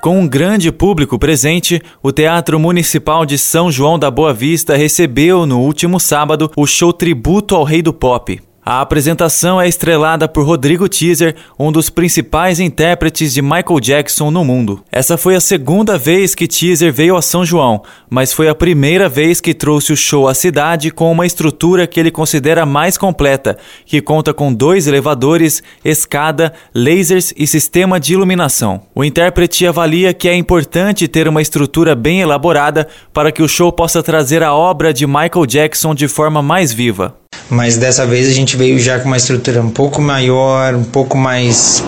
Com um grande público presente, o Teatro Municipal de São João da Boa Vista recebeu no último sábado o show Tributo ao Rei do Pop. A apresentação é estrelada por Rodrigo Teaser, um dos principais intérpretes de Michael Jackson no mundo. Essa foi a segunda vez que Teaser veio a São João, mas foi a primeira vez que trouxe o show à cidade com uma estrutura que ele considera mais completa, que conta com dois elevadores, escada, lasers e sistema de iluminação. O intérprete avalia que é importante ter uma estrutura bem elaborada para que o show possa trazer a obra de Michael Jackson de forma mais viva mas dessa vez a gente veio já com uma estrutura um pouco maior, um pouco mais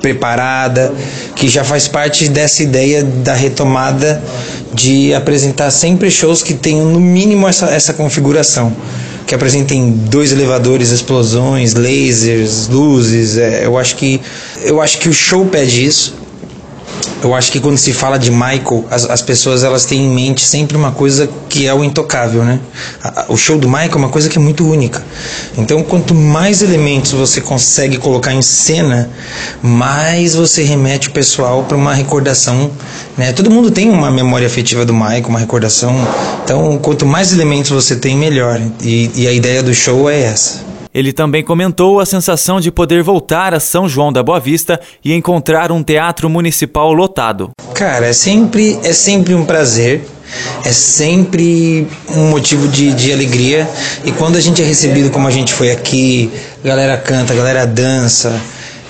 preparada, que já faz parte dessa ideia da retomada de apresentar sempre shows que tenham no mínimo essa, essa configuração. Que apresentem dois elevadores, explosões, lasers, luzes. É, eu acho que eu acho que o show pede isso eu acho que quando se fala de Michael, as, as pessoas elas têm em mente sempre uma coisa que é o intocável, né? O show do Michael é uma coisa que é muito única. Então, quanto mais elementos você consegue colocar em cena, mais você remete o pessoal para uma recordação, né? Todo mundo tem uma memória afetiva do Michael, uma recordação. Então, quanto mais elementos você tem, melhor. E, e a ideia do show é essa. Ele também comentou a sensação de poder voltar a São João da Boa Vista e encontrar um teatro municipal lotado. Cara, é sempre, é sempre um prazer é sempre um motivo de, de alegria. E quando a gente é recebido como a gente foi aqui, a galera canta, a galera dança,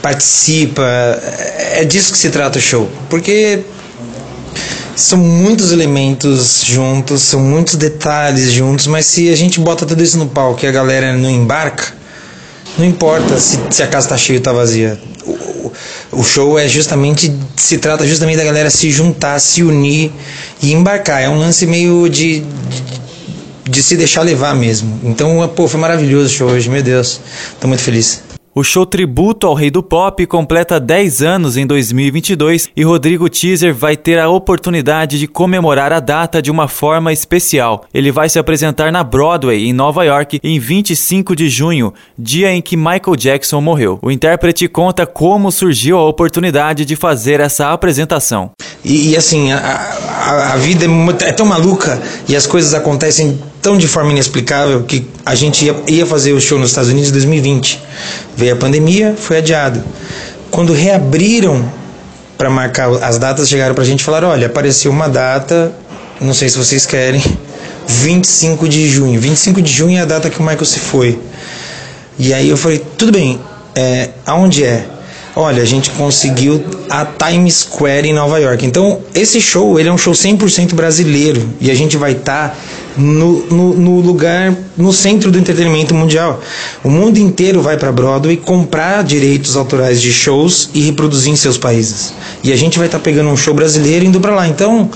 participa, é disso que se trata o show. Porque são muitos elementos juntos, são muitos detalhes juntos, mas se a gente bota tudo isso no palco e a galera não embarca, não importa se, se a casa está cheia ou está vazia. O, o show é justamente se trata justamente da galera se juntar, se unir e embarcar. É um lance meio de, de, de se deixar levar mesmo. Então, pô, foi maravilhoso o show hoje, meu Deus. Tô muito feliz. O show tributo ao Rei do Pop completa 10 anos em 2022 e Rodrigo Teaser vai ter a oportunidade de comemorar a data de uma forma especial. Ele vai se apresentar na Broadway, em Nova York, em 25 de junho, dia em que Michael Jackson morreu. O intérprete conta como surgiu a oportunidade de fazer essa apresentação. E, e assim, a, a, a, vida é, é tão maluca e as coisas acontecem tão de forma inexplicável que a gente ia, ia fazer o show nos Estados Unidos em 2020. Veio a pandemia, foi adiado. Quando reabriram para marcar as datas, chegaram para a gente e falaram: olha, apareceu uma data, não sei se vocês querem, 25 de junho. 25 de junho é a data que o Michael se foi. E aí eu falei: tudo bem, é, aonde é? Olha, a gente conseguiu a Times Square em Nova York. Então, esse show, ele é um show 100% brasileiro e a gente vai estar tá no, no, no, lugar, no centro do entretenimento mundial. O mundo inteiro vai para Broadway comprar direitos autorais de shows e reproduzir em seus países. E a gente vai estar tá pegando um show brasileiro e indo para lá. Então,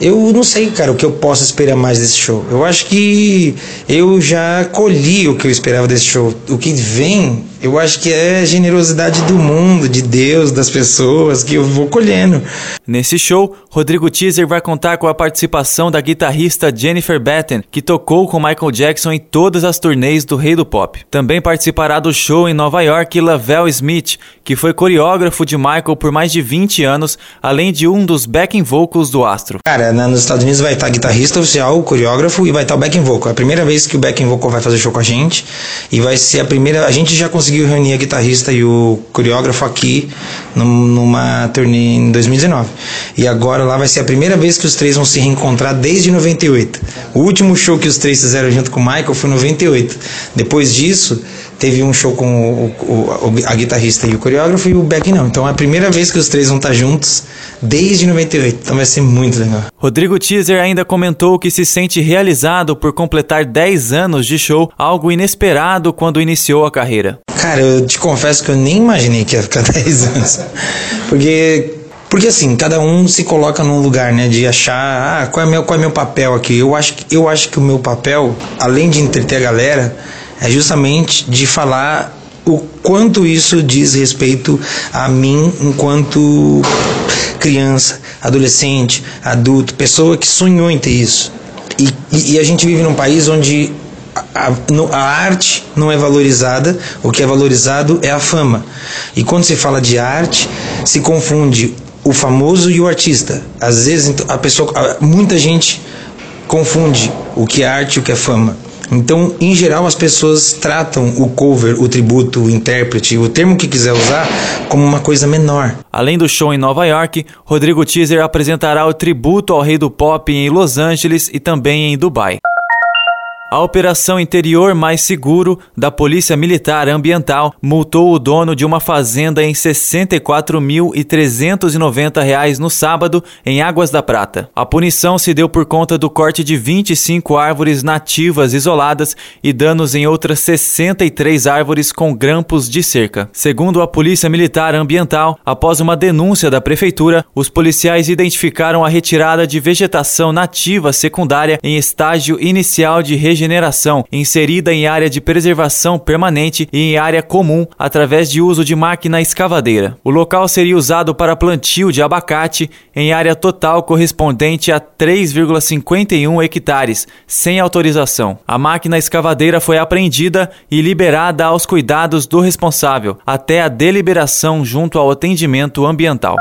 eu não sei, cara, o que eu posso esperar mais desse show. Eu acho que eu já colhi o que eu esperava desse show. O que vem eu acho que é generosidade do mundo, de Deus, das pessoas, que eu vou colhendo. Nesse show, Rodrigo Teaser vai contar com a participação da guitarrista Jennifer Batten, que tocou com Michael Jackson em todas as turnês do Rei do Pop. Também participará do show em Nova York Lavelle Smith, que foi coreógrafo de Michael por mais de 20 anos, além de um dos backing vocals do astro. Cara, nos Estados Unidos vai estar guitarrista oficial, coreógrafo e vai estar o backing vocal. É a primeira vez que o backing vocal vai fazer show com a gente e vai ser a primeira. A gente já conseguiu conseguiu reunir a guitarrista e o coreógrafo aqui numa turnê em 2019. E agora lá vai ser a primeira vez que os três vão se reencontrar desde 98. O último show que os três fizeram junto com o Michael foi em 98. Depois disso, teve um show com o, o, a guitarrista e o coreógrafo e o Beck não. Então é a primeira vez que os três vão estar juntos desde 98. Então vai ser muito legal. Rodrigo Teaser ainda comentou que se sente realizado por completar 10 anos de show, algo inesperado quando iniciou a carreira. Cara, eu te confesso que eu nem imaginei que ia ficar 10 anos. Porque Porque assim, cada um se coloca num lugar, né, de achar, ah, qual é meu, qual é meu papel aqui? Eu acho, eu acho que o meu papel, além de entreter a galera, é justamente de falar o quanto isso diz respeito a mim enquanto criança, adolescente, adulto, pessoa que sonhou em ter isso. E, e, e a gente vive num país onde a, a, arte não é valorizada, o que é valorizado é a fama. E quando se fala de arte, se confunde o famoso e o artista. Às vezes a pessoa, muita gente confunde o que é arte e o que é fama. Então, em geral, as pessoas tratam o cover, o tributo, o intérprete, o termo que quiser usar, como uma coisa menor. Além do show em Nova York, Rodrigo Teaser apresentará o tributo ao rei do pop em Los Angeles e também em Dubai. A Operação Interior Mais Seguro da Polícia Militar Ambiental multou o dono de uma fazenda em R$ 64.390 no sábado em Águas da Prata. A punição se deu por conta do corte de 25 árvores nativas isoladas e danos em outras 63 árvores com grampos de cerca. Segundo a Polícia Militar Ambiental, após uma denúncia da prefeitura, os policiais identificaram a retirada de vegetação nativa secundária em estágio inicial de regeneração regeneração, inserida em área de preservação permanente e em área comum através de uso de máquina escavadeira. O local seria usado para plantio de abacate em área total correspondente a 3,51 hectares, sem autorização. A máquina escavadeira foi apreendida e liberada aos cuidados do responsável até a deliberação junto ao atendimento ambiental.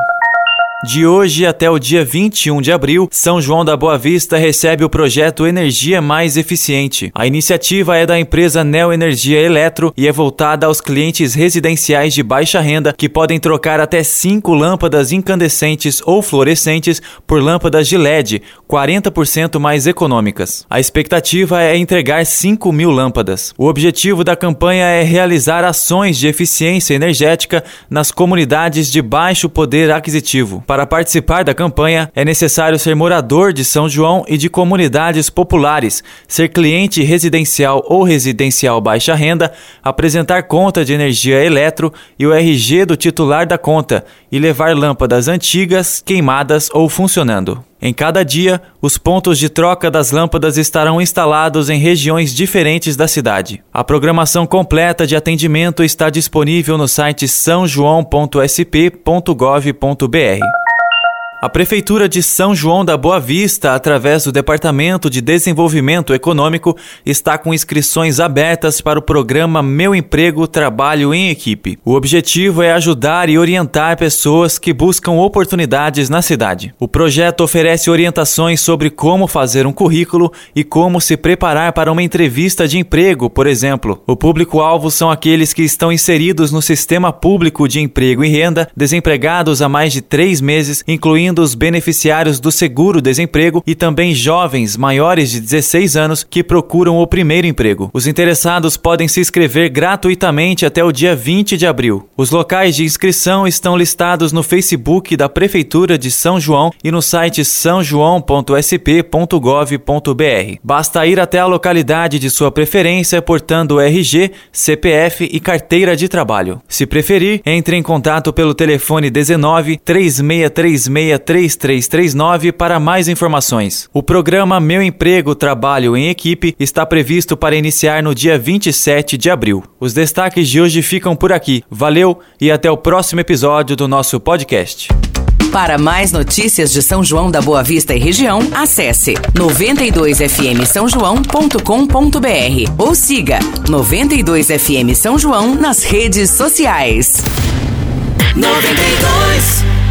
De hoje até o dia 21 de abril, São João da Boa Vista recebe o projeto Energia Mais Eficiente. A iniciativa é da empresa Neo Energia Eletro e é voltada aos clientes residenciais de baixa renda que podem trocar até 5 lâmpadas incandescentes ou fluorescentes por lâmpadas de LED, 40% mais econômicas. A expectativa é entregar 5 mil lâmpadas. O objetivo da campanha é realizar ações de eficiência energética nas comunidades de baixo poder aquisitivo. Para participar da campanha, é necessário ser morador de São João e de comunidades populares, ser cliente residencial ou residencial baixa renda, apresentar conta de energia eletro e o RG do titular da conta e levar lâmpadas antigas, queimadas ou funcionando. Em cada dia, os pontos de troca das lâmpadas estarão instalados em regiões diferentes da cidade. A programação completa de atendimento está disponível no site sãojoão.sp.gov.br. A Prefeitura de São João da Boa Vista, através do Departamento de Desenvolvimento Econômico, está com inscrições abertas para o programa Meu Emprego Trabalho em Equipe. O objetivo é ajudar e orientar pessoas que buscam oportunidades na cidade. O projeto oferece orientações sobre como fazer um currículo e como se preparar para uma entrevista de emprego, por exemplo. O público-alvo são aqueles que estão inseridos no sistema público de emprego e renda, desempregados há mais de três meses, incluindo incluindo os beneficiários do seguro-desemprego e também jovens maiores de 16 anos que procuram o primeiro emprego. Os interessados podem se inscrever gratuitamente até o dia 20 de abril. Os locais de inscrição estão listados no Facebook da Prefeitura de São João e no site sãojoão.sp.gov.br. Basta ir até a localidade de sua preferência portando RG, CPF e carteira de trabalho. Se preferir, entre em contato pelo telefone 19 3636 3339 para mais informações. O programa Meu Emprego Trabalho em Equipe está previsto para iniciar no dia 27 de abril. Os destaques de hoje ficam por aqui. Valeu e até o próximo episódio do nosso podcast. Para mais notícias de São João da Boa Vista e região, acesse 92fm São João.com.br ou siga 92fm São João nas redes sociais. 92